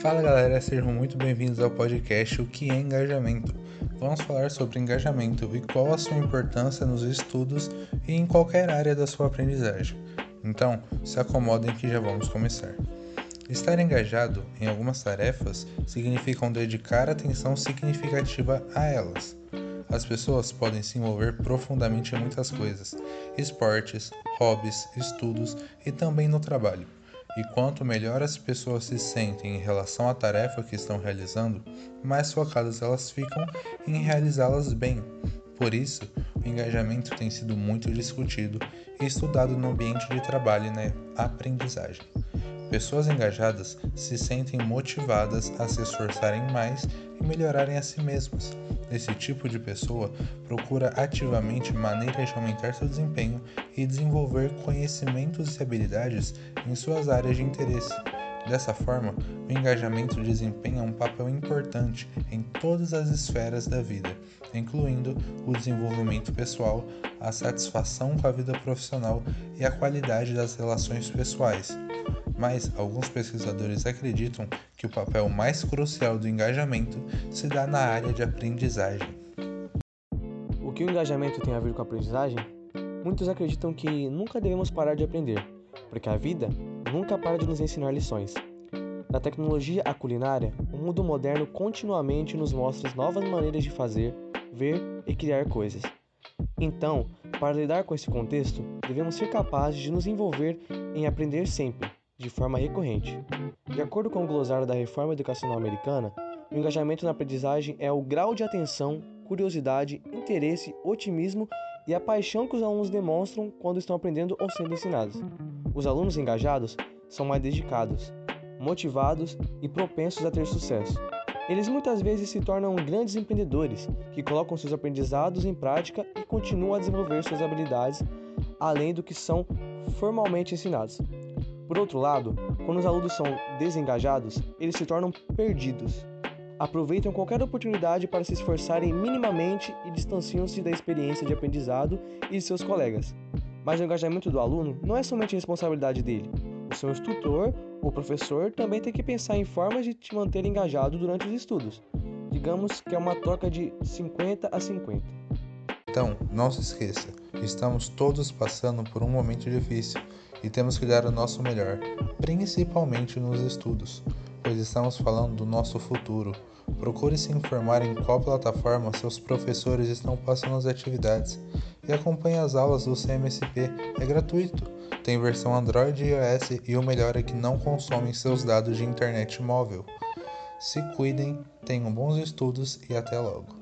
Fala galera, sejam muito bem-vindos ao podcast O que é Engajamento. Vamos falar sobre engajamento e qual a sua importância nos estudos e em qualquer área da sua aprendizagem. Então, se acomodem que já vamos começar. Estar engajado em algumas tarefas significa dedicar atenção significativa a elas. As pessoas podem se envolver profundamente em muitas coisas: esportes, hobbies, estudos e também no trabalho. E quanto melhor as pessoas se sentem em relação à tarefa que estão realizando, mais focadas elas ficam em realizá-las bem. Por isso, o engajamento tem sido muito discutido e estudado no ambiente de trabalho e na aprendizagem. Pessoas engajadas se sentem motivadas a se esforçarem mais e melhorarem a si mesmas. Esse tipo de pessoa procura ativamente maneiras de aumentar seu desempenho e desenvolver conhecimentos e habilidades em suas áreas de interesse. Dessa forma, o engajamento desempenha um papel importante em todas as esferas da vida, incluindo o desenvolvimento pessoal, a satisfação com a vida profissional e a qualidade das relações pessoais mas alguns pesquisadores acreditam que o papel mais crucial do engajamento se dá na área de aprendizagem. O que o engajamento tem a ver com a aprendizagem? Muitos acreditam que nunca devemos parar de aprender, porque a vida nunca para de nos ensinar lições. Da tecnologia à culinária, o mundo moderno continuamente nos mostra novas maneiras de fazer, ver e criar coisas. Então, para lidar com esse contexto, devemos ser capazes de nos envolver em aprender sempre, de forma recorrente. De acordo com o glossário da Reforma Educacional Americana, o engajamento na aprendizagem é o grau de atenção, curiosidade, interesse, otimismo e a paixão que os alunos demonstram quando estão aprendendo ou sendo ensinados. Os alunos engajados são mais dedicados, motivados e propensos a ter sucesso. Eles muitas vezes se tornam grandes empreendedores que colocam seus aprendizados em prática e continuam a desenvolver suas habilidades além do que são formalmente ensinados. Por outro lado, quando os alunos são desengajados, eles se tornam perdidos. Aproveitam qualquer oportunidade para se esforçarem minimamente e distanciam-se da experiência de aprendizado e de seus colegas. Mas o engajamento do aluno não é somente responsabilidade dele. O seu instrutor ou professor também tem que pensar em formas de te manter engajado durante os estudos. Digamos que é uma troca de 50 a 50. Então, não se esqueça, estamos todos passando por um momento difícil e temos que dar o nosso melhor, principalmente nos estudos, pois estamos falando do nosso futuro. Procure se informar em qual plataforma seus professores estão passando as atividades e acompanhe as aulas do CMSP, é gratuito. Tem versão Android e iOS e o melhor é que não consomem seus dados de internet móvel. Se cuidem, tenham bons estudos e até logo.